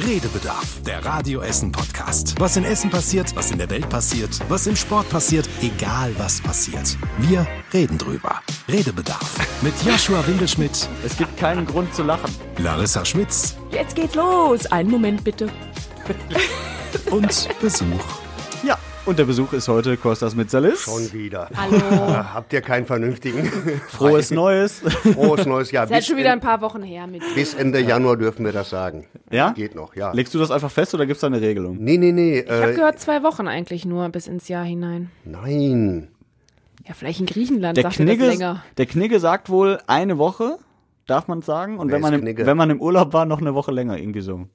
Redebedarf, der Radio Essen Podcast. Was in Essen passiert, was in der Welt passiert, was im Sport passiert, egal was passiert. Wir reden drüber. Redebedarf mit Joshua Winkelschmidt, Es gibt keinen Grund zu lachen. Larissa Schmitz Jetzt geht's los. Einen Moment bitte. und Besuch. Ja, und der Besuch ist heute Kostas Mitzalis. Schon wieder. Hallo. Habt ihr keinen vernünftigen? Frohes Neues. Frohes neues Jahr. Ist halt Bis, schon wieder ein paar Wochen her mit. bis Ende Januar dürfen wir das sagen. Ja? Geht noch, ja. Legst du das einfach fest oder gibt es da eine Regelung? Nee, nee, nee. Ich habe Äh, gehört, zwei Wochen eigentlich nur bis ins Jahr hinein. nein. Ja, vielleicht in Griechenland Der sagt ihr das Knigge, länger. der Knigge sagt wohl eine Woche, darf man sagen. Und Wer wenn man, im, Knigge? wenn man im Urlaub war, noch eine Woche länger irgendwie so.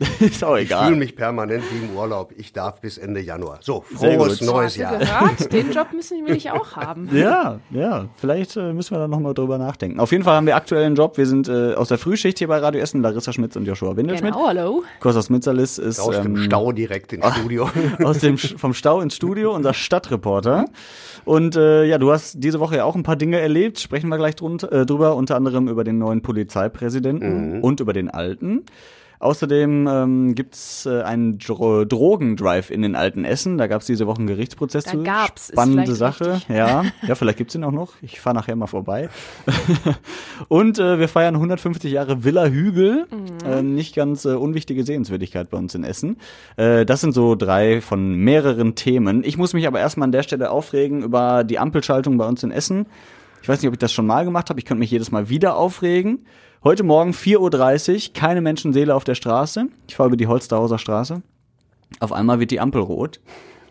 ist auch Ich fühle egal. mich permanent wie im Urlaub. Ich darf bis Ende Januar. So, frohes neues Jahr. gehört? Den Job müssen will ich auch haben. Ja, ja, vielleicht äh, müssen wir da nochmal drüber nachdenken. Auf jeden Fall haben wir aktuell einen Job. Wir sind äh, aus der Frühschicht hier bei Radio Essen, Larissa Schmitz und Joshua Windelschmidt. Genau, hallo. Kostas Mitzalis ist Aus dem ähm, Stau direkt ins Studio. aus dem vom Stau ins Studio, unser Stadtreporter. Und äh, ja, du hast diese Woche ja auch ein paar Dinge erlebt, sprechen wir gleich drunter, äh, drüber, unter anderem über den neuen Polizeipräsidenten und über den alten. Außerdem ähm, gibt's äh, einen Dro Drogendrive in den alten Essen. Da gab's diese Woche einen Gerichtsprozess Da zu. gab's, Spannende Sache. richtig. Ja, ja, vielleicht gibt's ihn auch noch. Ich fahre nachher mal vorbei. und äh, wir feiern 150 Jahre Villa Hügel. Mhm. Äh, nicht ganz äh, unwichtige Sehenswürdigkeit bei uns in Essen. Äh, das sind so drei von mehreren Themen. Ich muss mich aber erstmal an der Stelle aufregen über die Ampelschaltung bei uns in Essen. Ich weiß nicht, ob ich das schon mal gemacht habe. Ich könnte mich jedes Mal wieder aufregen. Heute Morgen 4.30 Uhr, keine Menschenseele auf der Straße. Ich fahre über die Holsterhauser Straße. Auf einmal wird die Ampel rot.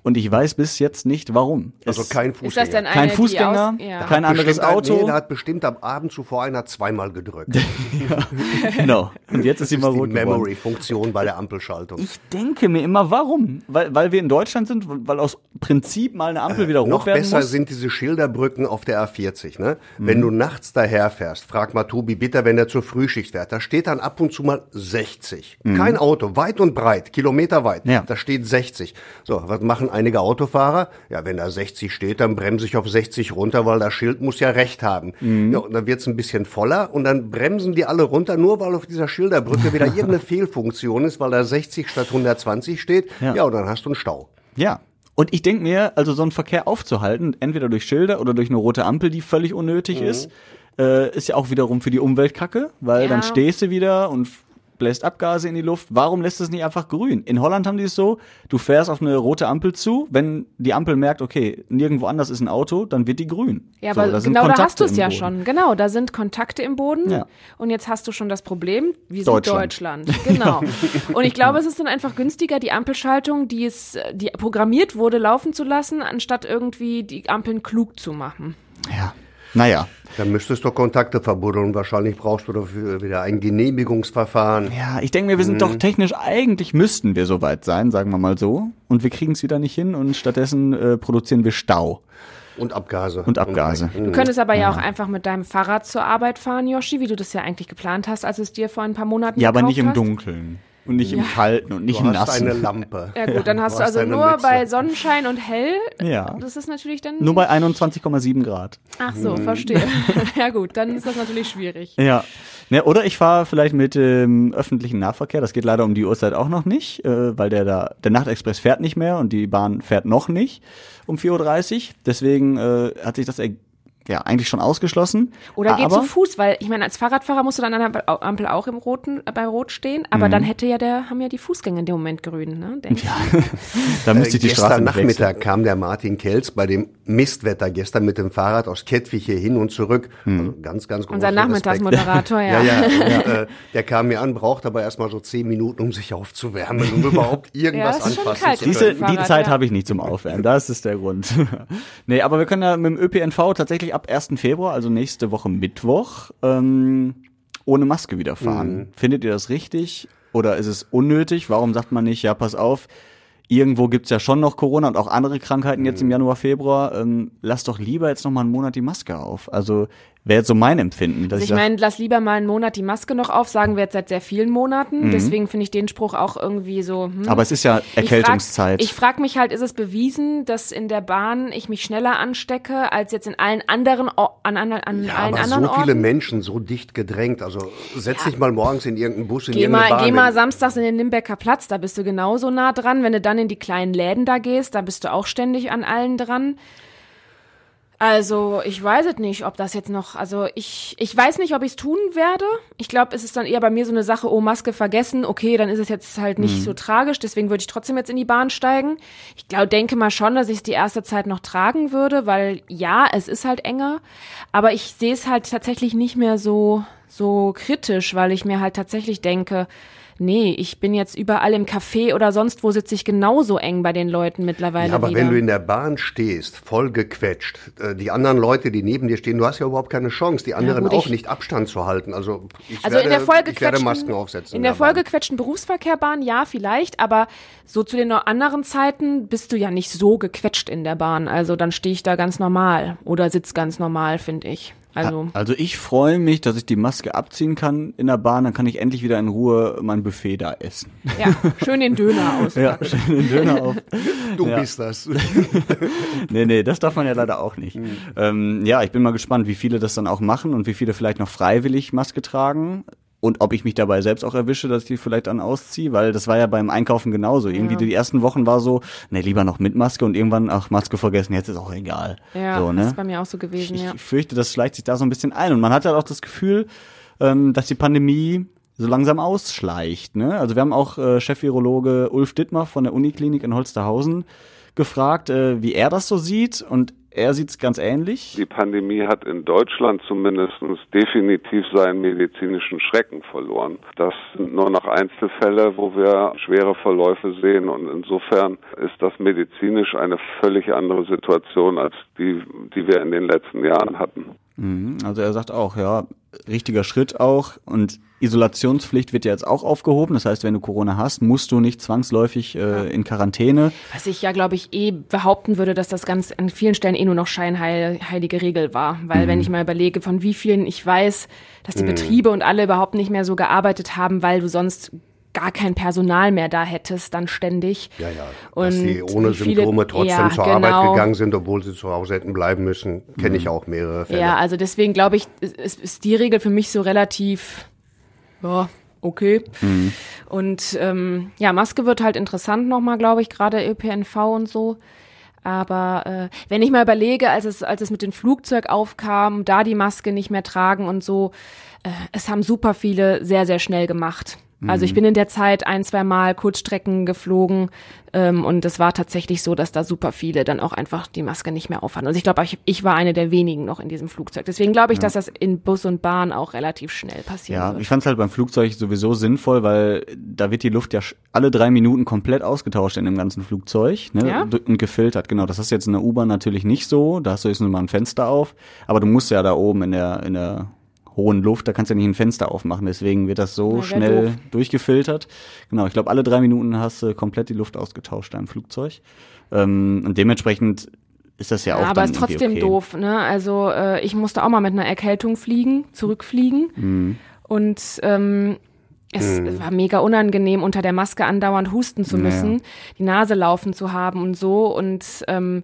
Und ich weiß bis jetzt nicht, warum. Also Es- kein Fußgänger. Ist das denn eine, kein Fußgänger, aus, ja. kein anderes Bestimmt ein- Auto. Nee, da hat bestimmt am Abend zuvor einer zweimal gedrückt. genau. Und jetzt ist sie mal rot. Memory-Funktion bei der Ampelschaltung. Ich denke mir immer, warum? Weil, weil wir in Deutschland sind, weil aus Prinzip mal eine Ampel wieder rot Äh, Noch werden besser muss. sind diese Schilderbrücken auf der A40. Ne? Mhm. Wenn du nachts daherfährst, frag mal Tobi Bitter, wenn er zur Frühschicht fährt, da steht dann ab und zu mal 60. Kein Auto, weit und breit, Kilometer weit. Mhm. Ja. Da steht 60. So, was machen einige Autofahrer? Ja, wenn da 60 steht, dann bremse ich auf 60 runter, weil das Schild muss ja recht haben. Mhm. Ja, und dann wird's ein bisschen voller und dann bremsen die alle runter, nur weil auf dieser Schilderbrücke wieder irgendeine Fehlfunktion ist, weil da 60 statt 120 steht. Ja. ja und dann hast du einen Stau. Ja. Und ich denke mir, also so einen Verkehr aufzuhalten, entweder durch Schilder oder durch eine rote Ampel, die völlig unnötig ist, äh, ist ja auch wiederum für die Umwelt kacke, weil Ja. dann stehst du wieder und bläst Abgase in die Luft. Warum lässt es nicht einfach grün? In Holland haben die es so, du fährst auf eine rote Ampel zu, wenn die Ampel merkt, okay, nirgendwo anders ist ein Auto, dann wird die grün. Ja, So, aber da genau da hast du es ja Boden. schon. Genau, da sind Kontakte im Boden. Ja. Und jetzt hast du schon das Problem, wie Deutschland. Deutschland? Genau. und ich glaube, es ist dann einfach günstiger, die Ampelschaltung, die es, die programmiert wurde, laufen zu lassen, anstatt irgendwie die Ampeln klug zu machen. Ja. Naja. Dann müsstest du Kontakte verbuddeln. Wahrscheinlich brauchst du dafür wieder ein Genehmigungsverfahren. Ja, ich denke mir, wir sind doch technisch, eigentlich müssten wir soweit sein, sagen wir mal so. Und wir kriegen es wieder nicht hin und stattdessen äh, produzieren wir Stau. Und Abgase. Und Abgase. Du könntest aber ja auch einfach mit deinem Fahrrad zur Arbeit fahren, Yoshi, wie du das ja eigentlich geplant hast, als es dir vor ein paar Monaten Ja, aber gekauft nicht im hast. Dunkeln. Und nicht im Kalten und nicht Du im hast eine Nassen. Lampe. Ja gut, dann hast du hast also nur Mütze. bei Sonnenschein und hell. Ja. Das ist natürlich dann. Nur bei 21,7 Grad. Ach so, verstehe. ja gut, dann ist das natürlich schwierig. Ja. Ne, oder ich fahre vielleicht mit dem öffentlichen Nahverkehr. Das geht leider um die Uhrzeit auch noch nicht, äh, weil der da, der Nachtexpress fährt nicht mehr und die Bahn fährt noch nicht um 4.30 Uhr. Deswegen äh, hat sich das er- ja eigentlich schon ausgeschlossen. Oder geh aber, zu Fuß, weil ich meine, als Fahrradfahrer musst du dann an der Ampel auch im roten, äh, bei Rot stehen, aber dann hätte ja der, haben ja die Fußgänger in dem Moment grün, ne? Denk ich. Da müsste ich die Äh, Straße gestern nicht wechseln. Nachmittag kam der Martin Kelz bei dem Mistwetter gestern mit dem Fahrrad aus Kettwig hier hin und zurück. Hm. Also ganz, ganz großen Unser. Nachmittagsmoderator, ja. Ja, ja. Und, äh, der kam mir an, braucht aber erstmal so zehn Minuten, um sich aufzuwärmen, um überhaupt irgendwas Ja, ist schon anfassen kalt. zu können. Diese, die Zeit ja. habe ich nicht zum Aufwärmen, das ist der Grund. nee, aber wir können ja mit dem ÖPNV tatsächlich ab 1. Februar, also nächste Woche Mittwoch, ähm, ohne Maske wieder fahren. Mhm. Findet ihr das richtig oder ist es unnötig? Warum sagt man nicht, ja, pass auf, irgendwo gibt's ja schon noch Corona und auch andere Krankheiten jetzt Mhm. im Januar, Februar. Ähm, lass doch lieber jetzt noch mal einen Monat die Maske auf. Also Wäre jetzt so mein Empfinden. Dass Also ich sag, meine, lass lieber mal einen Monat die Maske noch auf, sagen wir jetzt seit sehr vielen Monaten. Deswegen finde ich den Spruch auch irgendwie so. Hm. aber es ist ja Erkältungszeit. Ich frage frag mich halt, ist es bewiesen, dass in der Bahn ich mich schneller anstecke als jetzt in allen anderen O- an, an, an Ja, allen aber anderen so viele Orten? Menschen, so dicht gedrängt. Also setz dich mal morgens in irgendeinen Bus, in Geh irgendeine mal, Bahn. geh mal samstags in den Nimbecker Platz, da bist du genauso nah dran. Wenn du dann in die kleinen Läden da gehst, da bist du auch ständig an allen dran. Also, ich weiß es nicht, ob das jetzt noch, also ich, ich weiß nicht, ob ich es tun werde. Ich glaube, es ist dann eher bei mir so eine Sache, oh, Maske vergessen, okay, dann ist es jetzt halt nicht so tragisch, deswegen würde ich trotzdem jetzt in die Bahn steigen. Ich glaube, denke mal schon, dass ich es die erste Zeit noch tragen würde, weil ja, es ist halt enger, aber ich sehe es halt tatsächlich nicht mehr so, so kritisch, weil ich mir halt tatsächlich denke, nee, ich bin jetzt überall im Café oder sonst wo sitze ich genauso eng bei den Leuten mittlerweile Ja, aber wieder. wenn du in der Bahn stehst, voll gequetscht, äh, die anderen Leute, die neben dir stehen, du hast ja überhaupt keine Chance, die anderen gut, auch ich- nicht Abstand zu halten. Also ich, Also werde, in der ich werde Masken aufsetzen. in der der vollgequetschten Berufsverkehrbahn ja vielleicht, aber so zu den anderen Zeiten bist du ja nicht so gequetscht in der Bahn. Also dann stehe ich da ganz normal oder sitz ganz normal, finde ich. Also Also ich freue mich, dass ich die Maske abziehen kann in der Bahn, dann kann ich endlich wieder in Ruhe mein Buffet da essen. ja, schön den Döner auspacken. schön den Döner auf. Du bist das. Nee, nee, das darf man ja leider auch nicht. Ähm, ja, ich bin mal gespannt, wie viele das dann auch machen und wie viele vielleicht noch freiwillig Maske tragen. Und ob ich mich dabei selbst auch erwische, dass ich die vielleicht dann ausziehe, weil das war ja beim Einkaufen genauso. Irgendwie die ersten Wochen war so, nee, lieber noch mit Maske und irgendwann, ach, Maske vergessen, jetzt ist auch egal. Ja, so, das ne? ist bei mir auch so gewesen, ich ja. fürchte, das schleicht sich da so ein bisschen ein. Und man hat halt auch das Gefühl, ähm, dass die Pandemie so langsam ausschleicht. Ne? Also wir haben auch äh, Chef-Virologe Ulf Dittmar von der Uniklinik in Holsterhausen gefragt, äh, wie er das so sieht. Und er sieht es ganz ähnlich. Die Pandemie hat in Deutschland zumindest definitiv seinen medizinischen Schrecken verloren. Das sind nur noch Einzelfälle, wo wir schwere Verläufe sehen und insofern ist das medizinisch eine völlig andere Situation als die, die wir in den letzten Jahren hatten. Mhm. Also er sagt auch, ja, richtiger Schritt auch. Und Isolationspflicht wird ja jetzt auch aufgehoben. Das heißt, wenn du Corona hast, musst du nicht zwangsläufig äh, in Quarantäne. Was ich ja, glaube ich, eh behaupten würde, dass das ganz an vielen Stellen eh nur noch scheinheilige Regel war. Weil wenn ich mal überlege, von wie vielen ich weiß, dass die Betriebe und alle überhaupt nicht mehr so gearbeitet haben, weil du sonst gar kein Personal mehr da hättest, dann ständig. Ja, ja. Und Dass die ohne viele- Symptome trotzdem ja, zur genau. Arbeit gegangen sind, obwohl sie zu Hause hätten bleiben müssen, kenne ich auch mehrere Fälle. Ja, also deswegen glaube ich, ist, ist die Regel für mich so relativ, ja, okay. Und ähm, ja, Maske wird halt interessant nochmal, glaube ich, gerade ÖPNV und so. Aber äh, wenn ich mal überlege, als es, als es mit dem Flugzeug aufkam, da die Maske nicht mehr tragen und so, äh, es haben super viele sehr, sehr schnell gemacht. Also ich bin in der Zeit ein, zwei Mal Kurzstrecken geflogen ähm, und es war tatsächlich so, dass da super viele dann auch einfach die Maske nicht mehr aufhatten. Also ich glaube, ich, ich war eine der wenigen noch in diesem Flugzeug. Deswegen glaube ich, dass das in Bus und Bahn auch relativ schnell passieren Ja, wird. ich fand es halt beim Flugzeug sowieso sinnvoll, weil da wird die Luft ja alle drei Minuten komplett ausgetauscht in dem ganzen Flugzeug ne? Ja? Und gefiltert. Genau, das du jetzt in der U-Bahn natürlich nicht so. Da hast du jetzt nur mal ein Fenster auf, aber du musst ja da oben in der in der hohen Luft, da kannst du ja nicht ein Fenster aufmachen. Deswegen wird das so Na, schnell doof. durchgefiltert. Genau, ich glaube, alle drei Minuten hast du komplett die Luft ausgetauscht da im Flugzeug. Ähm, und dementsprechend ist das ja auch Ja, aber ist trotzdem okay. doof, ne? Also äh, ich musste auch mal mit einer Erkältung fliegen, zurückfliegen. Mhm. Und ähm, es war mega unangenehm, unter der Maske andauernd husten zu müssen, die Nase laufen zu haben und so. Und ähm,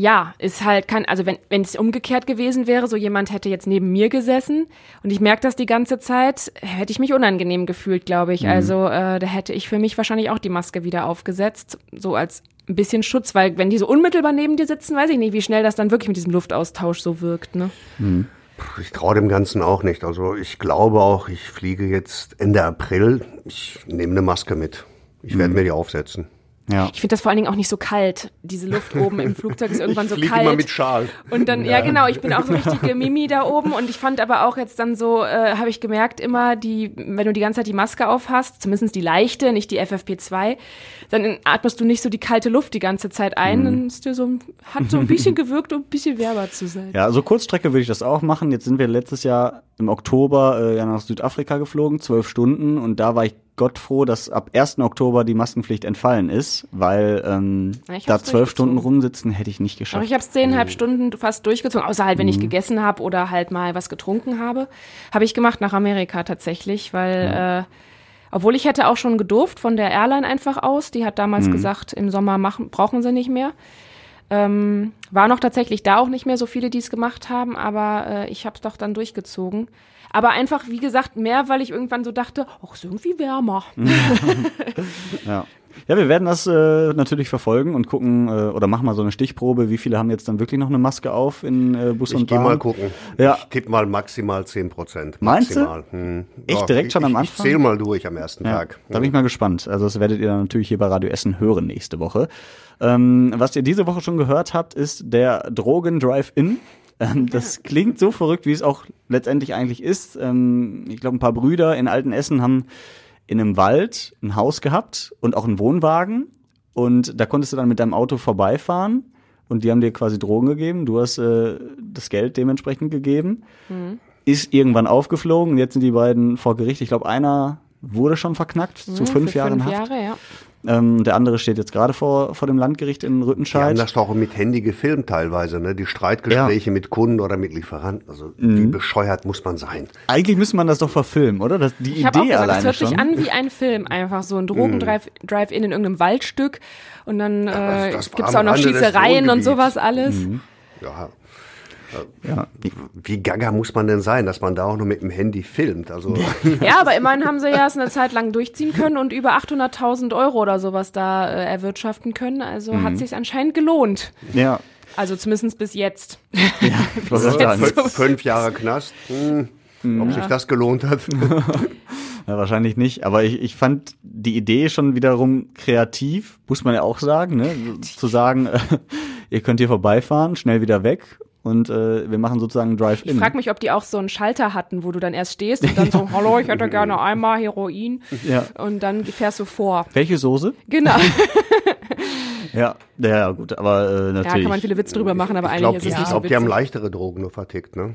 ja, ist halt kein, also wenn wenn es umgekehrt gewesen wäre, so jemand hätte jetzt neben mir gesessen und ich merke das die ganze Zeit, hätte ich mich unangenehm gefühlt, glaube ich. Also äh, da hätte ich für mich wahrscheinlich auch die Maske wieder aufgesetzt, so als ein bisschen Schutz, weil wenn die so unmittelbar neben dir sitzen, weiß ich nicht, wie schnell das dann wirklich mit diesem Luftaustausch so wirkt, ne? Ich traue dem Ganzen auch nicht. Also ich glaube auch, ich fliege jetzt Ende April. Ich nehme eine Maske mit. Ich Mhm. werde mir die aufsetzen. Ja. Ich finde das vor allen Dingen auch nicht so kalt. Diese Luft oben im Flugzeug ist irgendwann ich so fliege kalt. immer mit Schal. Und dann, ja. genau, ich bin auch so richtige Mimi da oben und ich fand aber auch jetzt dann so, äh, habe ich gemerkt, immer die, wenn du die ganze Zeit die Maske auf hast, zumindest die leichte, nicht die FFP2, dann atmest du nicht so die kalte Luft die ganze Zeit ein, dann ist dir so, hat so ein bisschen gewirkt, um ein bisschen wärmer zu sein. Ja, also Kurzstrecke würde ich das auch machen. Jetzt sind wir letztes Jahr im Oktober äh, ja nach Südafrika geflogen, zwölf Stunden, und da war ich Gott froh, dass ab 1. Oktober die Maskenpflicht entfallen ist, weil ähm, Ja, da zwölf Stunden rumsitzen hätte ich nicht geschafft. Aber ich habe es zehneinhalb Stunden fast durchgezogen, außer halt, wenn ich gegessen habe oder halt mal was getrunken habe. Habe ich gemacht nach Amerika tatsächlich, weil äh, obwohl ich hätte auch schon gedurft von der Airline einfach aus, die hat damals gesagt, im Sommer machen, brauchen sie nicht mehr. Ähm, war noch tatsächlich da auch nicht mehr so viele, die es gemacht haben, aber äh, ich habe es doch dann durchgezogen. Aber einfach, wie gesagt, mehr, weil ich irgendwann so dachte, ach, ist irgendwie wärmer. Ja. Ja, wir werden das äh, natürlich verfolgen und gucken äh, oder machen mal so eine Stichprobe, wie viele haben jetzt dann wirklich noch eine Maske auf in äh, Bus Ich und gehe Bahn. mal gucken. Ja. Ich tippe mal maximal 10 Prozent. Meinst du? maximal. Hm. Echt direkt schon am ich, Anfang? Ich zähle mal durch am ersten Ja, Tag. da bin ich mal gespannt. Also das werdet ihr dann natürlich hier bei Radio Essen hören nächste Woche. Ähm, was ihr diese Woche schon gehört habt, ist der Drogen Drive-In. Ähm, das klingt so verrückt, wie es auch letztendlich eigentlich ist. Ähm, ich glaube, ein paar Brüder in Altenessen haben in einem Wald ein Haus gehabt und auch einen Wohnwagen. Und da konntest du dann mit deinem Auto vorbeifahren und die haben dir quasi Drogen gegeben. Du hast äh, das Geld dementsprechend gegeben. Ist irgendwann aufgeflogen. Jetzt sind die beiden vor Gericht. Ich glaube, einer wurde schon verknackt zu fünf Jahren fünf Haft. Jahre, ja. Ähm, der andere steht jetzt gerade vor, vor dem Landgericht in Die haben Rüttenscheid. das doch mit Handy gefilmt teilweise, ne? Die Streitgespräche mit Kunden oder mit Lieferanten. Also Mhm. wie bescheuert muss man sein? Eigentlich müsste man das doch verfilmen, oder? Das, die Ich habe auch Idee gesagt, es alleine hört schon. sich an wie ein Film, einfach so ein Drogen-Drive-In in irgendeinem Waldstück und dann das- äh, das war gibt's am auch noch Schießereien und sowas alles. Ja. Ja. Wie gaga muss man denn sein, dass man da auch noch mit dem Handy filmt? Also Ja, aber immerhin haben sie ja es eine Zeit lang durchziehen können und über 800.000 Euro oder sowas da äh, erwirtschaften können. Also Mhm. hat sich anscheinend gelohnt. ja. Also zumindest bis jetzt. Gerade sagen, jetzt so- fünf, fünf Jahre Knast. Hm. Ob sich das gelohnt hat? Ja, wahrscheinlich nicht, aber ich, ich fand die Idee schon wiederum kreativ, muss man ja auch sagen, ne? Zu sagen, äh, ihr könnt hier vorbeifahren, schnell wieder weg und äh, wir machen sozusagen Ich Drive-In. frage mich, ob die auch so einen Schalter hatten, wo du dann erst stehst und dann so, hallo, ich hätte gerne einmal Heroin. Ja. Und dann fährst du vor. Welche Soße? Genau. Ja, ja, gut, aber äh, Ja, natürlich. kann man viele Witze drüber machen, aber Ich eigentlich glaube, ist es ich nicht so glaub, die haben leichtere Drogen nur vertickt, ne?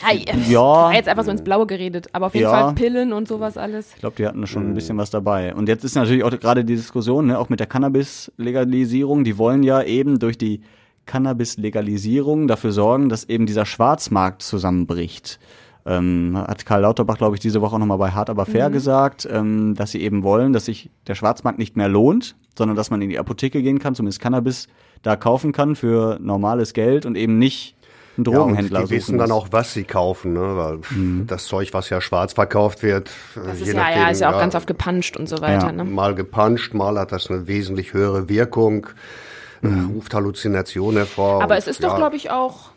Ja, Ja. jetzt einfach so ins Blaue geredet. Aber auf jeden Ja. Fall Pillen und sowas alles. Ich glaube, die hatten schon ein bisschen was dabei. Und jetzt ist natürlich auch gerade die Diskussion, ne, auch mit der Cannabis-Legalisierung. Die wollen ja eben durch die Cannabis-Legalisierung dafür sorgen, dass eben dieser Schwarzmarkt zusammenbricht. Ähm, hat Karl Lauterbach, glaube ich, diese Woche auch nochmal bei Hart aber fair gesagt, ähm, dass sie eben wollen, dass sich der Schwarzmarkt nicht mehr lohnt, sondern dass man in die Apotheke gehen kann, zumindest Cannabis da kaufen kann für normales Geld und eben nicht einen Ja, und Drogenhändler die wissen dann auch, was sie kaufen, ne? Weil das Zeug, was ja schwarz verkauft wird, äh, Das je ist ja, nachdem, ja, ist ja auch ganz oft gepanscht und so weiter. Ja. Ne? mal gepanscht, mal hat das eine wesentlich höhere Wirkung, äh, ruft Halluzinationen hervor. Aber und es ist ja, doch, glaube ich, auch,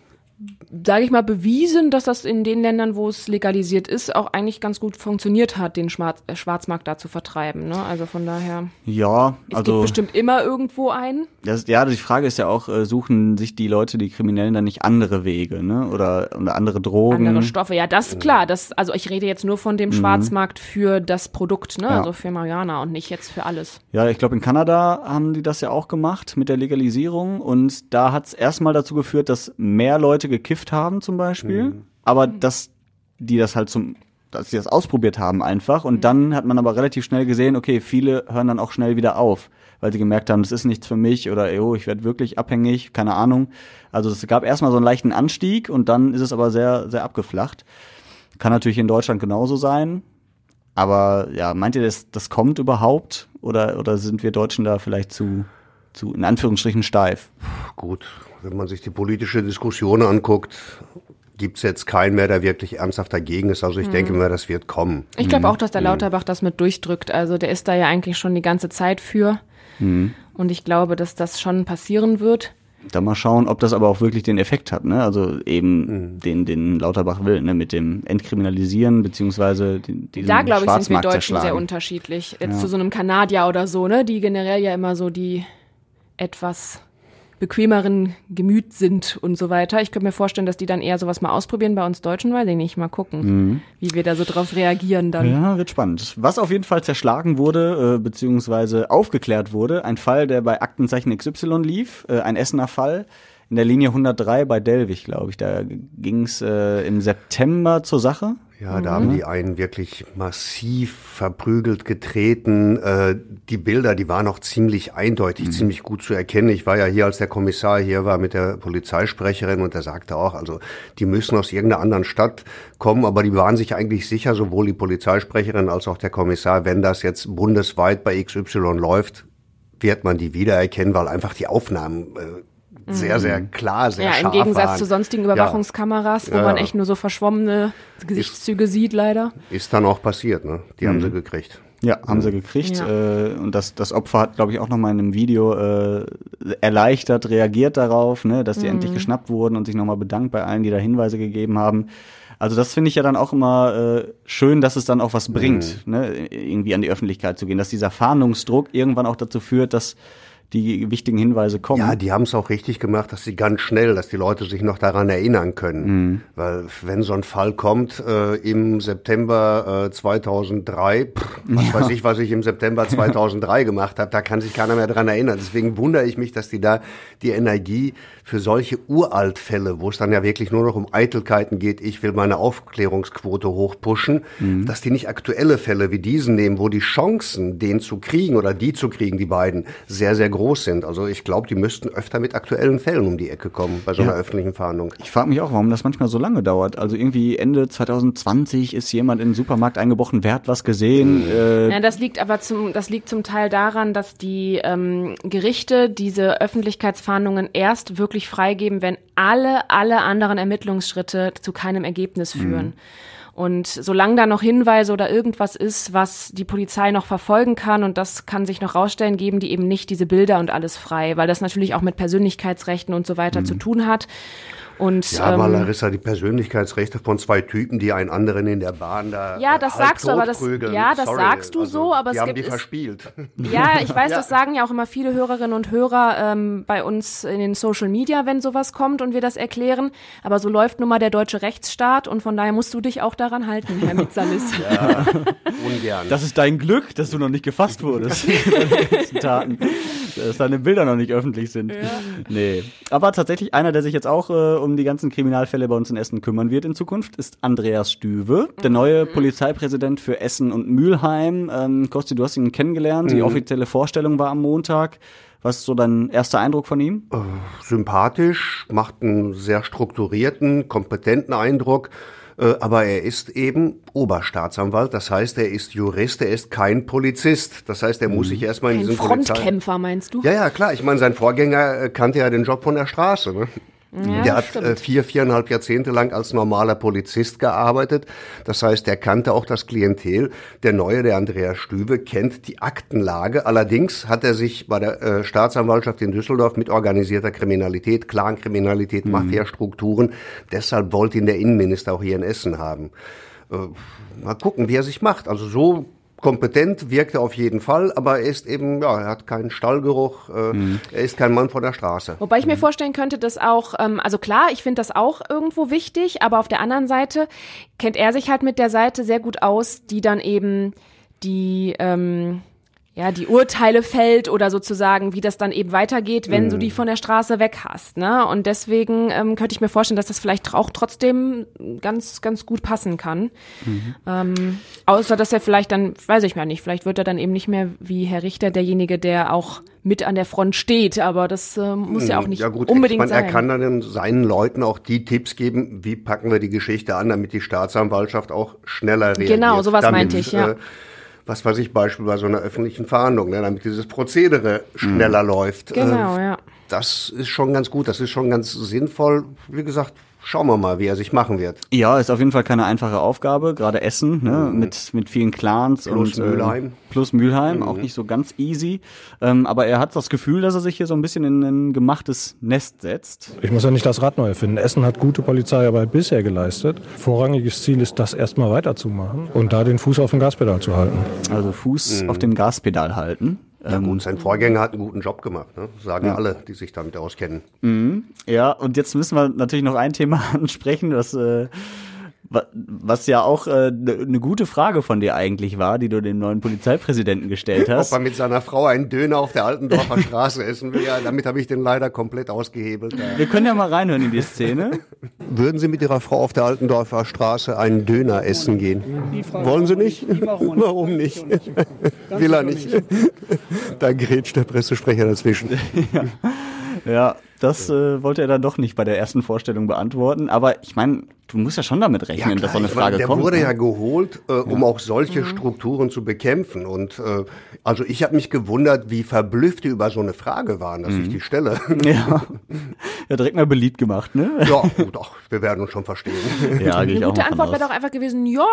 sage ich mal, bewiesen, dass das in den Ländern, wo es legalisiert ist, auch eigentlich ganz gut funktioniert hat, den Schwarz äh, Schwarzmarkt da zu vertreiben. Ne? Also von daher, Ja, es also gibt bestimmt immer irgendwo einen. Das, ja, die Frage ist ja auch, äh, suchen sich die Leute, die Kriminellen, dann nicht andere Wege, ne? Oder, oder andere Drogen? Andere Stoffe, ja, das klar. Das, also ich rede jetzt nur von dem Schwarzmarkt für das Produkt, ne? Mhm. Ja. Also für Mariana und nicht jetzt für alles. Ja, ich glaube, in Kanada haben die das ja auch gemacht mit der Legalisierung und da hat es erstmal dazu geführt, dass mehr Leute gekifft haben zum Beispiel, aber dass die das halt zum dass sie das ausprobiert haben einfach und dann hat man aber relativ schnell gesehen, okay, viele hören dann auch schnell wieder auf, weil sie gemerkt haben, das ist nichts für mich oder oh, ich werde wirklich abhängig, keine Ahnung. Also es gab erstmal so einen leichten Anstieg und dann ist es aber sehr sehr abgeflacht. Kann natürlich in Deutschland genauso sein, aber ja, meint ihr, das, das kommt überhaupt? Oder, oder sind wir Deutschen da vielleicht zu, zu, in Anführungsstrichen, steif? Gut, wenn man sich die politische Diskussion anguckt, gibt's jetzt keinen mehr, der wirklich ernsthaft dagegen ist. Also ich Mhm. denke mal, das wird kommen. Ich glaube auch, dass der Lauterbach das mit durchdrückt. Also der ist da ja eigentlich schon die ganze Zeit für. Und ich glaube, dass das schon passieren wird. Da mal schauen, ob das aber auch wirklich den Effekt hat, ne? Also eben den, den Lauterbach will, ne? Mit dem Entkriminalisieren, beziehungsweise den, Da, glaube ich, sind wir Deutschen sehr unterschiedlich. Jetzt zu so einem Kanadier oder so, ne? Die generell ja immer so die etwas bequemeren Gemüt sind und so weiter. Ich könnte mir vorstellen, dass die dann eher sowas mal ausprobieren bei uns Deutschen, weiß ich nicht. Mal gucken, wie wir da so drauf reagieren dann. Ja, wird spannend. Was auf jeden Fall zerschlagen wurde, äh, beziehungsweise aufgeklärt wurde, ein Fall, der bei Aktenzeichen XY lief, äh, ein Essener Fall. in der Linie 103 bei Delwig, glaube ich. Da ging es äh, im September zur Sache. Ja, da haben die einen wirklich massiv verprügelt, getreten. Äh, die Bilder, die waren auch ziemlich eindeutig, mhm. ziemlich gut zu erkennen. Ich war ja hier, als der Kommissar hier war mit der Polizeisprecherin und der sagte auch, also die müssen aus irgendeiner anderen Stadt kommen, aber die waren sich eigentlich sicher, sowohl die Polizeisprecherin als auch der Kommissar, wenn das jetzt bundesweit bei XY läuft, wird man die wiedererkennen, weil einfach die Aufnahmen äh, sehr, sehr mhm. klar, sehr ja, scharf im Gegensatz waren. zu sonstigen Überwachungskameras, wo Ja. man echt nur so verschwommene Gesichtszüge sieht, leider. Ist dann auch passiert, ne? Die haben sie gekriegt. Ja, haben sie gekriegt. Ja. Äh, und das, das Opfer hat, glaube ich, auch nochmal in einem Video äh, erleichtert reagiert darauf, ne, dass die endlich geschnappt wurden und sich nochmal bedankt bei allen, die da Hinweise gegeben haben. Also das finde ich ja dann auch immer äh, schön, dass es dann auch was bringt, ne, irgendwie an die Öffentlichkeit zu gehen, dass dieser Fahndungsdruck irgendwann auch dazu führt, dass die wichtigen Hinweise kommen. Ja, die haben es auch richtig gemacht, dass sie ganz schnell, dass die Leute sich noch daran erinnern können. Mhm. Weil wenn so ein Fall kommt äh, im September äh, 2003, pff, was weiß ich, was ich im September 2003 gemacht habe, da kann sich keiner mehr dran erinnern. Deswegen wundere ich mich, dass die da die Energie für solche Uraltfälle, wo es dann ja wirklich nur noch um Eitelkeiten geht, ich will meine Aufklärungsquote hochpushen, Mhm. dass die nicht aktuelle Fälle wie diesen nehmen, wo die Chancen, den zu kriegen oder die zu kriegen, die beiden, sehr, sehr groß sind. Also ich glaube, die müssten öfter mit aktuellen Fällen um die Ecke kommen bei so einer öffentlichen Fahndung. Ich frage mich auch, warum das manchmal so lange dauert. Also irgendwie Ende 2020 ist jemand in den Supermarkt eingebrochen, wer hat was gesehen? Äh, Ja, das liegt aber zum, das liegt zum Teil daran, dass die ähm, Gerichte diese Öffentlichkeitsfahndungen erst wirklich freigeben, wenn alle, alle anderen Ermittlungsschritte zu keinem Ergebnis führen. Und solange da noch Hinweise oder irgendwas ist, was die Polizei noch verfolgen kann, und das kann sich noch rausstellen, geben die eben nicht diese Bilder und alles frei, weil das natürlich auch mit Persönlichkeitsrechten und so weiter zu tun hat. Und Ja, aber ähm, Larissa, die Persönlichkeitsrechte von zwei Typen, die einen anderen in der Bahn da Ja, äh, das sagst du, aber das- ja, das Sorry, sagst du also, so, aber die es haben gibt- die verspielt. Ja, ich weiß, Ja. das sagen ja auch immer viele Hörerinnen und Hörer ähm, bei uns in den Social Media, wenn sowas kommt und wir das erklären. Aber so läuft nun mal der deutsche Rechtsstaat und von daher musst du dich auch daran halten, Herr Mitsalis. Ungern. Das ist dein Glück, dass du noch nicht gefasst wurdest. Taten. Dass deine Bilder noch nicht öffentlich sind. Nee. Aber tatsächlich einer, der sich jetzt auch äh, um die ganzen Kriminalfälle bei uns in Essen kümmern wird in Zukunft, ist Andreas Stüwe, der neue Polizeipräsident für Essen und Mülheim. Ähm, Kosti, du hast ihn kennengelernt. Die offizielle Vorstellung war am Montag. Was ist so dein erster Eindruck von ihm? sympathisch, macht einen sehr strukturierten, kompetenten Eindruck. äh, Aber er ist eben Oberstaatsanwalt, das heißt, er ist Jurist, er ist kein Polizist. Das heißt, er muss sich erstmal in diesen Polizei... Frontkämpfer, meinst du? Ja, ja, klar. Ich meine, sein Vorgänger äh, kannte ja den Job von der Straße. Ne? Ja, der hat stimmt. äh, vier, viereinhalb Jahrzehnte lang als normaler Polizist gearbeitet. Das heißt, er kannte auch das Klientel. Der Neue, der Andreas Stüwe, kennt die Aktenlage. Allerdings hat er sich bei der äh, Staatsanwaltschaft in Düsseldorf mit organisierter Kriminalität, Clankriminalität, Mafiastrukturen. Deshalb wollte ihn der Innenminister auch hier in Essen haben. Äh, mal gucken, wie er sich macht. Also so kompetent wirkt er auf jeden Fall, aber er ist eben, ja, er hat keinen Stallgeruch, äh, er ist kein Mann von der Straße. Wobei ich mir vorstellen könnte, dass auch, ähm, also klar, ich finde das auch irgendwo wichtig, aber auf der anderen Seite kennt er sich halt mit der Seite sehr gut aus, die dann eben die, ähm, ja, die Urteile fällt oder sozusagen, wie das dann eben weitergeht, wenn du die von der Straße weg hast. Ne? Und deswegen ähm, könnte ich mir vorstellen, dass das vielleicht auch trotzdem ganz, ganz gut passen kann. Ähm, außer dass er vielleicht dann, weiß ich mal nicht, vielleicht wird er dann eben nicht mehr wie Herr Richter derjenige, der auch mit an der Front steht, aber das äh, muss ja auch nicht ja gut, unbedingt meine, sein. er kann dann seinen Leuten auch die Tipps geben, wie packen wir die Geschichte an, damit die Staatsanwaltschaft auch schneller reagiert. Genau, sowas damit, meinte ich, ja. Äh, was weiß ich, Beispiel bei so einer öffentlichen Fahndung, ne, damit dieses Prozedere schneller läuft. Genau, äh, ja. Das ist schon ganz gut, das ist schon ganz sinnvoll. Wie gesagt, schauen wir mal, wie er sich machen wird. Ja, ist auf jeden Fall keine einfache Aufgabe, gerade Essen, ne, mit, mit vielen Clans Mhm. Plus und Mülheim. Mhm. Äh, plus Mülheim, auch nicht so ganz easy. Ähm, aber er hat das Gefühl, dass er sich hier so ein bisschen in ein gemachtes Nest setzt. Ich muss ja nicht das Rad neu erfinden. Essen hat gute Polizeiarbeit bisher geleistet. Vorrangiges Ziel ist, das erstmal weiterzumachen und da den Fuß auf dem Gaspedal zu halten. Also Mhm. Fuß auf dem Gaspedal halten. Ja gut, sein Vorgänger hat einen guten Job gemacht, ne? sagen alle, die sich damit auskennen. Ja, und jetzt müssen wir natürlich noch ein Thema ansprechen, das äh, Was ja auch eine äh, ne gute Frage von dir eigentlich war, die du dem neuen Polizeipräsidenten gestellt hast. Ob er mit seiner Frau einen Döner auf der Altendorfer Straße essen will, ja, damit habe ich den leider komplett ausgehebelt. Wir können ja mal reinhören in die Szene. Würden Sie mit Ihrer Frau auf der Altendorfer Straße einen Döner essen gehen? Wollen Sie nicht? Warum nicht? Will er nicht. Da grätscht der Pressesprecher dazwischen. ja. ja. Das äh, wollte er dann doch nicht bei der ersten Vorstellung beantworten. Aber ich meine, du musst ja schon damit rechnen, ja, dass so eine Frage meine, der kommt. Der wurde ne? ja geholt, äh, um ja. auch solche mhm. Strukturen zu bekämpfen. Und äh, also ich habe mich gewundert, wie verblüfft die über so eine Frage waren, dass mhm. ich die stelle. Ja. ja, direkt mal beliebt gemacht, ne? Ja, gut, ach, wir werden uns schon verstehen. Ja, eine gute Antwort wäre doch einfach gewesen, ja,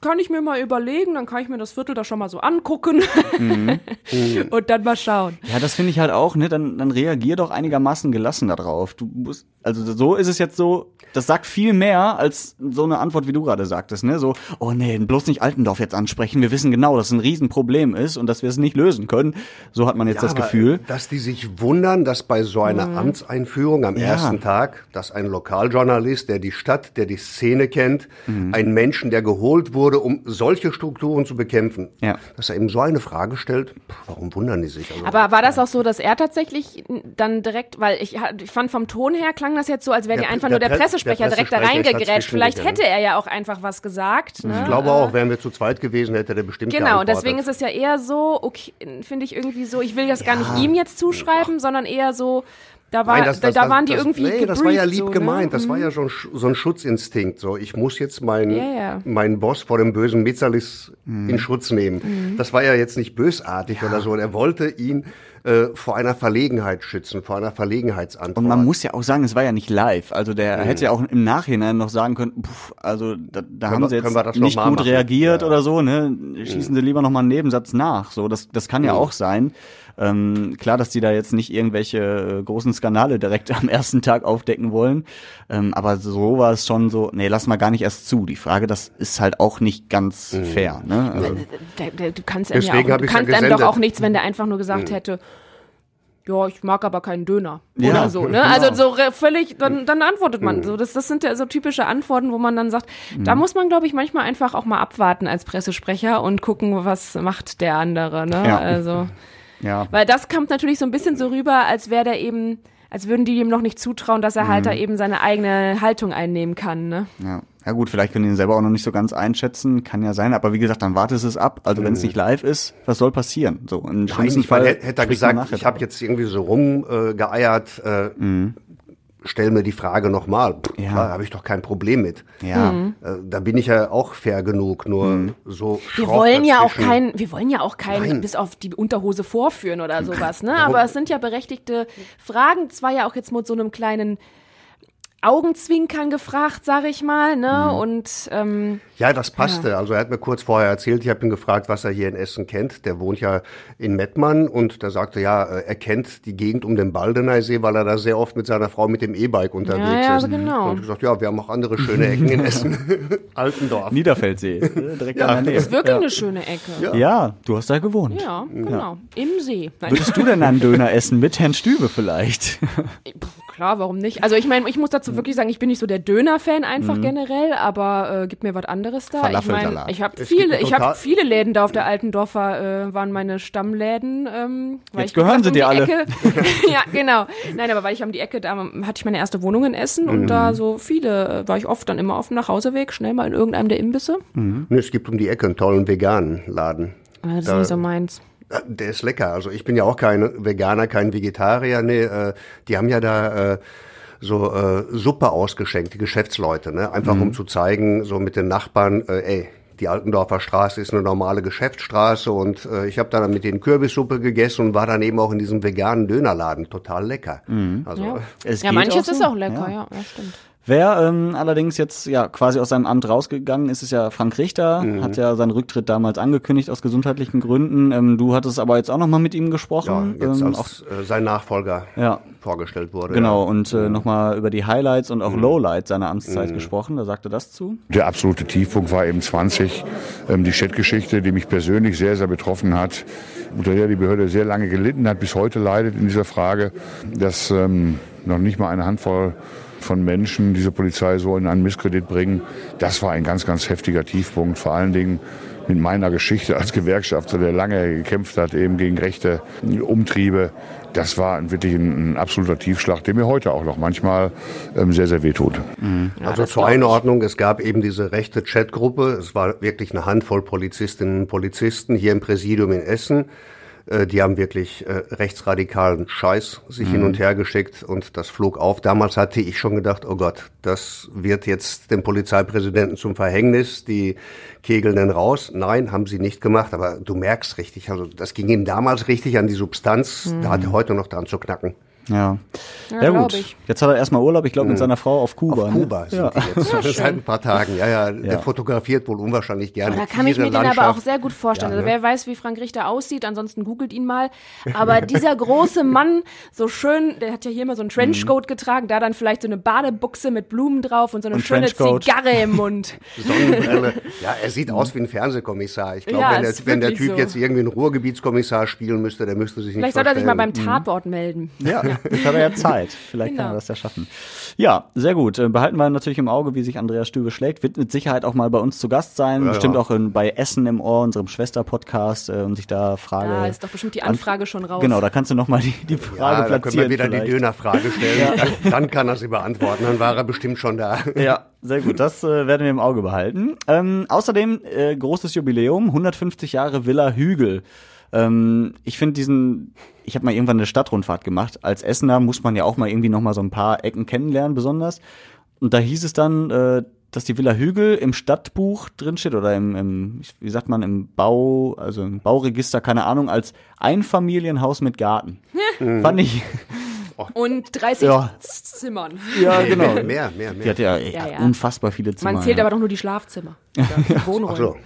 kann ich mir mal überlegen, dann kann ich mir das Viertel da schon mal so angucken mhm. und dann mal schauen. Ja, das finde ich halt auch, ne? Dann, dann reagier doch einigermaßen gelassen gelassen darauf. Du musst, also so ist es jetzt so, das sagt viel mehr als so eine Antwort, wie du gerade sagtest, ne? So, oh nee, bloß nicht Altendorf jetzt ansprechen. Wir wissen genau, dass es ein Riesenproblem ist und dass wir es nicht lösen können. So hat man jetzt ja, das Gefühl. Dass die sich wundern, dass bei so einer mhm. Amtseinführung am ja. ersten Tag, dass ein Lokaljournalist, der die Stadt, der die Szene kennt, mhm. einen Menschen, der geholt wurde, um solche Strukturen zu bekämpfen, ja. dass er eben so eine Frage stellt, warum wundern die sich? Also, Aber war das auch so, dass er tatsächlich dann direkt, weil ich ich fand vom Ton her klang das jetzt so, als wäre die einfach nur der Pressesprecher, der Pressesprecher direkt da reingegrätscht. Vielleicht hätte er ja auch einfach was gesagt. Ne? Ich glaube auch, wären wir zu zweit gewesen, hätte der bestimmt Genau, deswegen ist es ja eher so, okay, finde ich irgendwie so, ich will das ja. gar nicht ihm jetzt zuschreiben, Ach. sondern eher so, da, war, Nein, das, das, da, da waren das, die irgendwie Nee, das war ja lieb so, ne? gemeint. Das mhm. war ja schon so ein Schutzinstinkt. So, ich muss jetzt meinen ja, ja. meinen Boss vor dem bösen Mitzalis mhm. in Schutz nehmen. Mhm. Das war ja jetzt nicht bösartig ja. oder so. Und er wollte ihn äh, vor einer Verlegenheit schützen, vor einer Verlegenheitsantwort. Und man muss ja auch sagen, es war ja nicht live. Also der mhm. hätte ja auch im Nachhinein noch sagen können, pff, also da, da haben wir, sie jetzt nicht gut machen? reagiert ja. oder so, ne? Schießen mhm. sie lieber noch mal einen Nebensatz nach. So, das, das kann ja mhm. auch sein. Ähm, klar, dass die da jetzt nicht irgendwelche äh, großen Skandale direkt am ersten Tag aufdecken wollen. Ähm, aber so war es schon so, nee, lass mal gar nicht erst zu. Die Frage, das ist halt auch nicht ganz mhm. fair. Ne? Also, du kannst, einem, ja auch, du kannst einem doch auch nichts, wenn der einfach nur gesagt mhm. hätte, ja, ich mag aber keinen Döner ja, oder so, ne? Genau. Also so völlig, dann, dann antwortet man. Mhm. So, das, das sind ja so typische Antworten, wo man dann sagt, mhm. da muss man, glaube ich, manchmal einfach auch mal abwarten als Pressesprecher und gucken, was macht der andere, ne? Ja. Also. Ja. Weil das kommt natürlich so ein bisschen so rüber, als wäre der eben, als würden die ihm noch nicht zutrauen, dass er mhm. halt da eben seine eigene Haltung einnehmen kann, ne? Ja. Ja gut, vielleicht können die ihn selber auch noch nicht so ganz einschätzen, kann ja sein, aber wie gesagt, dann wartet es ab. Also wenn es nicht live ist, was soll passieren? So im schlimmsten Fall hätte er gesagt, ich habe jetzt irgendwie so rumgeeiert, äh, äh, mhm stell mir die Frage nochmal. Ja. Da habe ich doch kein Problem mit. Ja. Mhm. Äh, da bin ich ja auch fair genug, nur mhm. so Wir wollen ja auch kein, wir wollen ja auch kein bis auf die Unterhose vorführen oder sowas, ne? Aber es sind ja berechtigte Fragen. Zwar ja auch jetzt mit so einem kleinen Augenzwinkern gefragt, sag ich mal, ne? Mhm. Und ähm, ja, das passte. Ja. Also er hat mir kurz vorher erzählt, ich habe ihn gefragt, was er hier in Essen kennt. Der wohnt ja in Mettmann und der sagte, ja, äh, er kennt die Gegend um den Baldeneysee, weil er da sehr oft mit seiner Frau mit dem E-Bike unterwegs ja, ja, ist. Genau. Und ich gesagt, ja, wir haben auch andere schöne Ecken in Essen. Altendorf. Niederfeldsee, direkt ja. an der Nähe. Das ist wirklich ja. eine schöne Ecke. Ja. ja. du hast da gewohnt. Ja, genau. Im See. Nein. Würdest du denn einen Döner essen mit Herrn Stübe vielleicht? Klar, warum nicht? Also ich meine, ich muss dazu wirklich sagen, ich bin nicht so der Döner-Fan einfach mhm. generell, aber äh, gib mir was anderes da. Ich meine, ich habe viele, ich habe viele Läden da auf der Altendorfer, äh, waren meine Stammläden. Ähm, weil Jetzt ich gehören sie um dir alle. ja, genau. Nein, aber weil ich um die Ecke, da hatte ich meine erste Wohnung in Essen mhm. und da so viele, äh, war ich oft dann immer auf dem Nachhauseweg, schnell mal in irgendeinem der Imbisse. Mhm. Es gibt um die Ecke einen tollen veganen Laden. Ah, das da, ist nicht so meins. Der ist lecker. Also ich bin ja auch kein Veganer, kein Vegetarier. Nee, äh, die haben ja da äh, so äh, Suppe ausgeschenkt, die Geschäftsleute, ne? Einfach mhm. um zu zeigen, so mit den Nachbarn, äh, ey, die Altendorfer Straße ist eine normale Geschäftsstraße und äh, ich habe dann mit denen Kürbissuppe gegessen und war dann eben auch in diesem veganen Dönerladen. Total lecker. Mhm. Also, ja, ja manches so. ist auch lecker, ja, ja, ja stimmt. Wer ähm, allerdings jetzt ja quasi aus seinem Amt rausgegangen ist, ist ja Frank Richter, mhm. hat ja seinen Rücktritt damals angekündigt aus gesundheitlichen Gründen. Ähm, du hattest aber jetzt auch nochmal mit ihm gesprochen. Ja, jetzt ähm, als auch, äh, sein Nachfolger ja. vorgestellt wurde. Genau, ja. und äh, mhm. nochmal über die Highlights und auch mhm. Lowlights seiner Amtszeit mhm. gesprochen. Da sagte das zu. Der absolute Tiefpunkt war eben 20, ähm, die Chatgeschichte, die mich persönlich sehr, sehr betroffen hat, unter der die Behörde sehr lange gelitten hat, bis heute leidet in dieser Frage, dass ähm, noch nicht mal eine Handvoll von Menschen diese Polizei so in einen Misskredit bringen. Das war ein ganz, ganz heftiger Tiefpunkt. Vor allen Dingen mit meiner Geschichte als Gewerkschafter, der lange gekämpft hat eben gegen rechte Umtriebe. Das war wirklich ein, ein absoluter Tiefschlag, der mir heute auch noch manchmal ähm, sehr, sehr wehtut. Mhm. also zur Einordnung, es gab eben diese rechte Chatgruppe. Es war wirklich eine Handvoll Polizistinnen und Polizisten hier im Präsidium in Essen. Äh, die haben wirklich äh, rechtsradikalen Scheiß sich mhm. hin und her geschickt und das flog auf. Damals hatte ich schon gedacht, oh Gott, das wird jetzt dem Polizeipräsidenten zum Verhängnis. Die kegeln dann raus. Nein, haben sie nicht gemacht, aber du merkst richtig, also das ging ihm damals richtig an die Substanz. Mhm. Da hat er heute noch dran zu knacken. Ja. Ja, ja gut. Ich. Jetzt hat er erstmal Urlaub, ich glaube, mit mhm. seiner Frau auf Kuba. Auf Kuba ne? sind ja. die jetzt. Ja, seit ein paar Tagen. Ja, ja, ja. Der fotografiert wohl unwahrscheinlich gerne. Da kann ich mir den aber auch sehr gut vorstellen. Also ne? Also wer weiß, wie Frank Richter aussieht, ansonsten googelt ihn mal. Aber dieser große Mann, so schön, der hat ja hier immer so einen Trenchcoat mhm. getragen, da dann vielleicht so eine Badebuchse mit Blumen drauf und so eine und schöne Trenchcoat. Zigarre im Mund. Sonnenbrille. Ja, er sieht aus wie ein Fernsehkommissar. Ich glaube, wenn, der, wenn der Typ so. jetzt irgendwie einen Ruhrgebietskommissar spielen müsste, der müsste sich nicht Vielleicht sollte er sich mal beim Tatort mhm. melden. Ja, hat er ja Zeit. Vielleicht genau. kann er das ja schaffen. Ja, sehr gut. Äh, behalten wir natürlich im Auge, wie sich Andreas Stübe schlägt. Wird mit Sicherheit auch mal bei uns zu Gast sein. Ja, bestimmt ja. auch in, bei Essen im Ohr, unserem Schwester-Podcast, äh, und sich da Frage. Da ist doch bestimmt die Anfrage schon raus. Genau, da kannst du nochmal die, die Frage ja, platzieren. Da können wir wieder vielleicht. die Dönerfrage stellen. dann, dann, kann er sie beantworten. Dann war er bestimmt schon da. Ja, sehr gut. Das äh, werden wir im Auge behalten. Ähm, außerdem äh, großes Jubiläum, 150 Jahre Villa Hügel. Ähm, ich finde diesen, ich habe mal irgendwann eine Stadtrundfahrt gemacht. Als Essener muss man ja auch mal irgendwie noch mal so ein paar Ecken kennenlernen, besonders. Und da hieß es dann, äh, dass die Villa Hügel im Stadtbuch drinsteht oder im, im, wie sagt man, im Bau, also im Bauregister, keine Ahnung, als Einfamilienhaus mit Garten. Fand ich. Und 30 ja. Zimmern. Ja, genau. mehr, mehr, mehr. Die hat ja, ja, ja. unfassbar viele Zimmer. Man zählt aber doch nur die Schlafzimmer. Die Wohnräume. Ach so.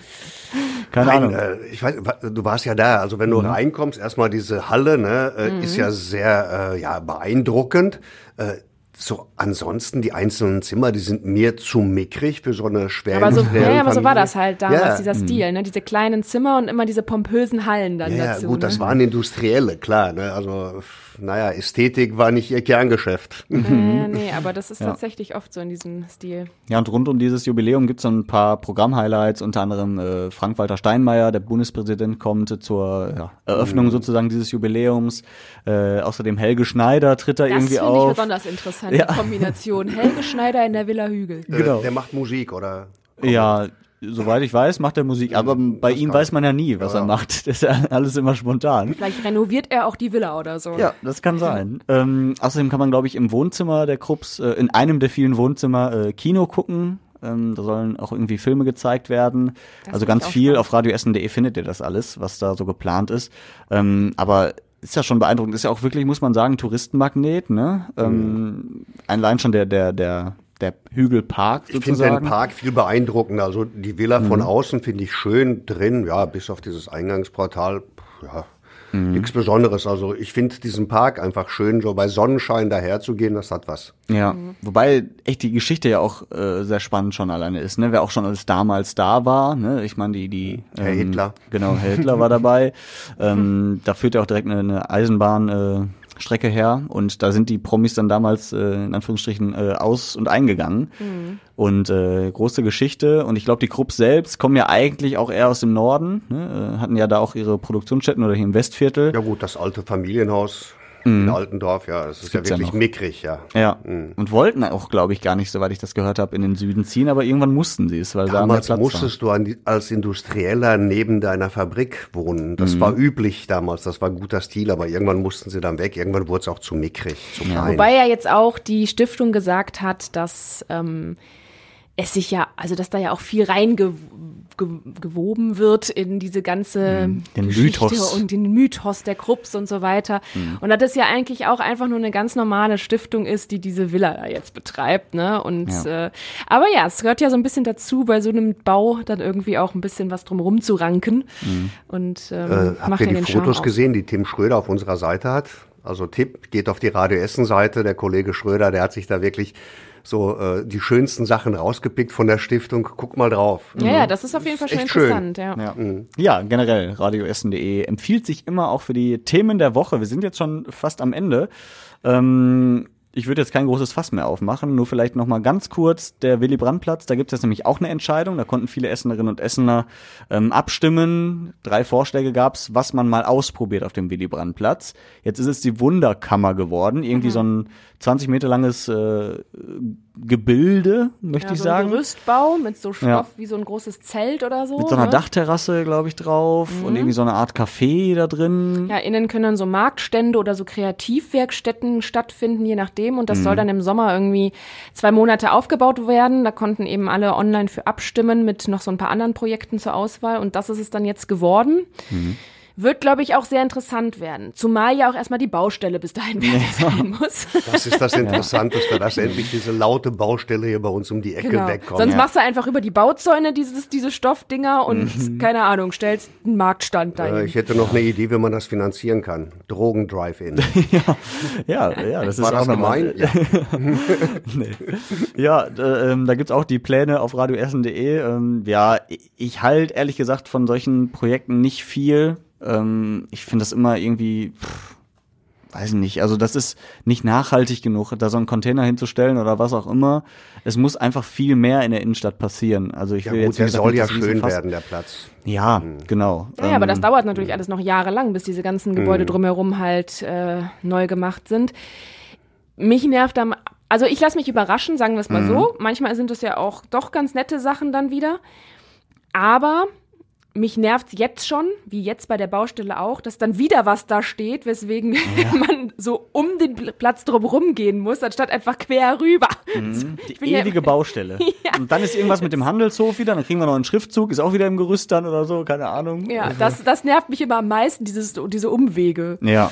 Keine Nein, Ahnung. Äh, ich weiß, du warst ja da. Also wenn du mhm. reinkommst, erstmal diese Halle, ne, äh, mhm. ist ja sehr äh, ja beeindruckend. Äh, so ansonsten die einzelnen Zimmer, die sind mir zu mickrig für so eine schwere Aber so, ja, aber so war das halt damals, ja. dieser mhm. Stil, ne? Diese kleinen Zimmer und immer diese pompösen Hallen dann ja, dazu. Ja, gut, ne? das waren Industrielle, klar, ne? Also naja, Ästhetik war nicht ihr Kerngeschäft. Äh, nee, aber das ist ja. tatsächlich oft so in diesem Stil. Ja, und rund um dieses Jubiläum gibt es so ein paar Programm-Highlights, unter anderem äh, Frank-Walter Steinmeier, der Bundespräsident, kommt zur ja, Eröffnung mhm. sozusagen dieses Jubiläums. Äh, außerdem Helge Schneider tritt da das irgendwie auf. Das finde ich besonders interessant, ja. die Kombination. Helge Schneider in der Villa Hügel. Äh, genau. Der macht Musik, oder? Ja, soweit ich weiß, macht er Musik. Aber bei das ihm weiß man ja nie, was ja, er macht. Das ist ja alles immer spontan. Vielleicht renoviert er auch die Villa oder so. Ja, das kann sein. ähm, außerdem kann man, glaube ich, im Wohnzimmer der Krupps, äh, in einem der vielen Wohnzimmer, äh, Kino gucken. Ähm, da sollen auch irgendwie Filme gezeigt werden. Das also ganz viel. Spannend. Auf radioessen.de findet ihr das alles, was da so geplant ist. Ähm, aber ist ja schon beeindruckend. Ist ja auch wirklich, muss man sagen, Touristenmagnet. Ne? Ähm, mhm. Allein schon der der der der Hügelpark sozusagen. Ich finde den Park viel beeindruckender. Also die Villa mhm. von außen finde ich schön drin, ja, bis auf dieses Eingangsportal, ja, mhm. nichts Besonderes. Also ich finde diesen Park einfach schön, so bei Sonnenschein daherzugehen, das hat was. Ja, mhm. wobei echt die Geschichte ja auch äh, sehr spannend schon alleine ist, ne? Wer auch schon als damals da war, ne? Ich meine, die, die ähm, Herr Hitler. Genau, Herr Hitler war dabei. ähm, da führt ja auch direkt eine, eine Eisenbahn äh, Strecke her und da sind die Promis dann damals äh, in Anführungsstrichen äh, aus und eingegangen mhm. und äh, große Geschichte und ich glaube die Krupps selbst kommen ja eigentlich auch eher aus dem Norden, ne? Äh, hatten ja da auch ihre Produktionsstätten oder hier im Westviertel. Ja gut, das alte Familienhaus Mhm. In Altendorf, ja. Es ist ja wirklich ja mickrig, ja. Ja. Mhm. Und wollten auch, glaube ich, gar nicht, soweit ich das gehört habe, in den Süden ziehen, aber irgendwann mussten sie es, weil damals da musstest war. du als Industrieller neben deiner Fabrik wohnen. Das mhm. war üblich damals, das war ein guter Stil, aber irgendwann mussten sie dann weg. Irgendwann wurde es auch zu mickrig, zu klein. Ja. Wobei ja jetzt auch die Stiftung gesagt hat, dass ähm, es sich ja, also dass da ja auch viel reinge gewoben wird in diese ganze mhm. den Geschichte Mythos. und den Mythos der Krupps und so weiter. Mhm. Und dass das ja eigentlich auch einfach nur eine ganz normale Stiftung ist, die diese Villa da jetzt betreibt, ne? Und ja. Äh, aber ja, es gehört ja so ein bisschen dazu, bei so einem Bau dann irgendwie auch ein bisschen was drumherum zu ranken. Mhm. Und ähm, äh, habt ihr die Fotos gesehen, die Tim Schröder auf unserer Seite hat? Also Tipp, geht auf die Radio Essen Seite, der Kollege Schröder, der hat sich da wirklich so äh, die schönsten Sachen rausgepickt von der Stiftung. Guck mal drauf. Ja, mhm. ja das ist auf jeden Fall schon interessant. Schön. Ja. Ja. Mhm. ja, generell radioessen.de empfiehlt sich immer auch für die Themen der Woche. Wir sind jetzt schon fast am Ende. Ähm, ich würde jetzt kein großes Fass mehr aufmachen, nur vielleicht noch mal ganz kurz der Willy Brandt-Platz. Da gibt es jetzt nämlich auch eine Entscheidung. Da konnten viele Essenerinnen und Essener ähm, abstimmen. Drei Vorschläge gab's, was man mal ausprobiert auf dem Willy Brandt-Platz. Jetzt ist es die Wunderkammer geworden. Irgendwie Mhm. so ein 20 Meter langes äh, Gebilde, möchte Ja, ich so ein sagen. Gerüstbau mit so Stoff Ja. wie so ein großes Zelt oder so. Mit so einer ne? Dachterrasse, glaube ich, drauf. Und irgendwie so eine Art Café da drin. Ja, innen können dann so Marktstände oder so Kreativwerkstätten stattfinden, je nachdem. Und das Mhm. soll dann im Sommer irgendwie zwei Monate aufgebaut werden. Da konnten eben alle online für abstimmen mit noch so ein paar anderen Projekten zur Auswahl. Und das ist es dann jetzt geworden. Mhm. Wird, glaube ich, auch sehr interessant werden. Zumal ja auch erstmal die Baustelle bis dahin fertig sein muss. Das ist das Interessanteste, dass endlich diese laute Baustelle hier bei uns um die Ecke Genau. wegkommt. Sonst machst du einfach über die Bauzäune dieses, diese Stoffdinger und Mhm. keine Ahnung, stellst einen Marktstand dahin. Äh, ich hätte noch eine Idee, wie man das finanzieren kann. Drogen-Drive-In. Ja, ja, das ist War auch das mal- gemein? Ja. Ja, d- ähm, da gibt's auch die Pläne auf radioessen.de. Ähm, ja, ich- ich halt ehrlich gesagt von solchen Projekten nicht viel. Ähm, ich finde das immer irgendwie, pff, weiß nicht, also das ist nicht nachhaltig genug, da so einen Container hinzustellen oder was auch immer. Es muss einfach viel mehr in der Innenstadt passieren. Also ich Ja will gut, jetzt der soll nicht ja schön Riesenfass- werden, der Platz. Ja, genau. Ja, ja, aber das Ähm, dauert natürlich alles noch jahrelang, bis diese ganzen Gebäude drumherum halt äh, neu gemacht sind. Mich nervt am, also ich lasse mich überraschen, sagen wir es mal so. Manchmal sind es ja auch doch ganz nette Sachen dann wieder. Aber mich nervt's jetzt schon, wie jetzt bei der Baustelle auch, dass dann wieder was da steht, weswegen man so um den Pl- Platz drumherum gehen muss, anstatt einfach quer rüber. Ich bin Die ja- ewige Baustelle. Ja. Und dann ist irgendwas mit dem Handelshof wieder, dann kriegen wir noch einen Schriftzug, ist auch wieder im Gerüst dann oder so, keine Ahnung. Ja, das, das nervt mich immer am meisten, dieses, diese Umwege. Ja.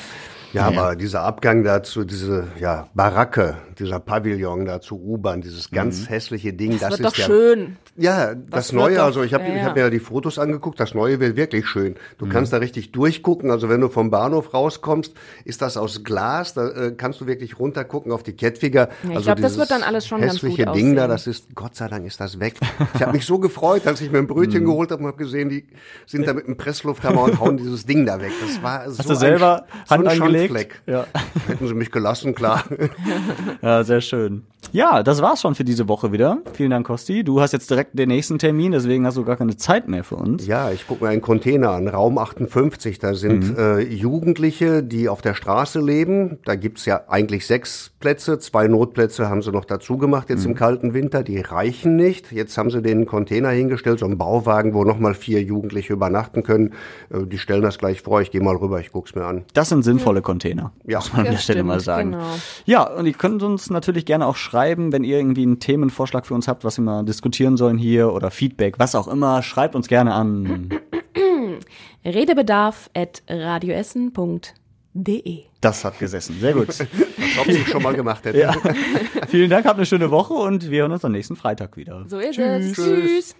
Ja, aber dieser Abgang dazu, diese ja, Baracke, dieser Pavillon da zu U-Bahn, dieses ganz hässliche Ding, das, Das, wird ist doch ja schön. Ja, das, wird Neue, doch- also ich habe ja, ich ja. hab mir ja die Fotos angeguckt, das Neue wird wirklich schön. Du Mhm. kannst da richtig durchgucken, also wenn du vom Bahnhof rauskommst, ist das aus Glas, da äh, kannst du wirklich runtergucken auf die Kettwiger. ich also glaub, das wird dann alles schon ganz hässliche gut Ding da, aussehen. das ist, Gott sei Dank ist das weg. Ich habe mich so gefreut, als ich mir ein Mhm. Brötchen geholt habe und habe gesehen, die sind da mit einem Presslufthammer und hauen dieses Ding da weg. Das war Hast so du selber ein, so Hand ein angelegt? Schandfleck. Ja. Hätten sie mich gelassen, klar. ja, sehr schön. Ja, das war's schon für diese Woche wieder. Vielen Dank, Kosti. Du hast jetzt direkt den nächsten Termin, deswegen hast du gar keine Zeit mehr für uns. Ja, ich gucke mir einen Container an, Raum 58. Da sind äh, Jugendliche, die auf der Straße leben. Da gibt's ja eigentlich sechs Plätze. Zwei Notplätze haben sie noch dazu gemacht jetzt im kalten Winter. Die reichen nicht. Jetzt haben sie den Container hingestellt, so einen Bauwagen, wo nochmal vier Jugendliche übernachten können. Äh, die stellen das gleich vor. Ich gehe mal rüber, ich guck's mir an. Das sind sinnvolle Container. Ja. muss man an Das der Stelle stimmt, mal sagen. genau. Ja, und ihr könnt uns natürlich gerne auch schreiben, wenn ihr irgendwie einen Themenvorschlag für uns habt, was wir mal diskutieren sollen hier oder Feedback, was auch immer. Schreibt uns gerne an. Redebedarf at radioessen.de. Das hat gesessen. Sehr gut. Als ob ich schon mal gemacht hätte. ja. Vielen Dank, habt eine schöne Woche und wir hören uns am nächsten Freitag wieder. So ist es. Tschüss.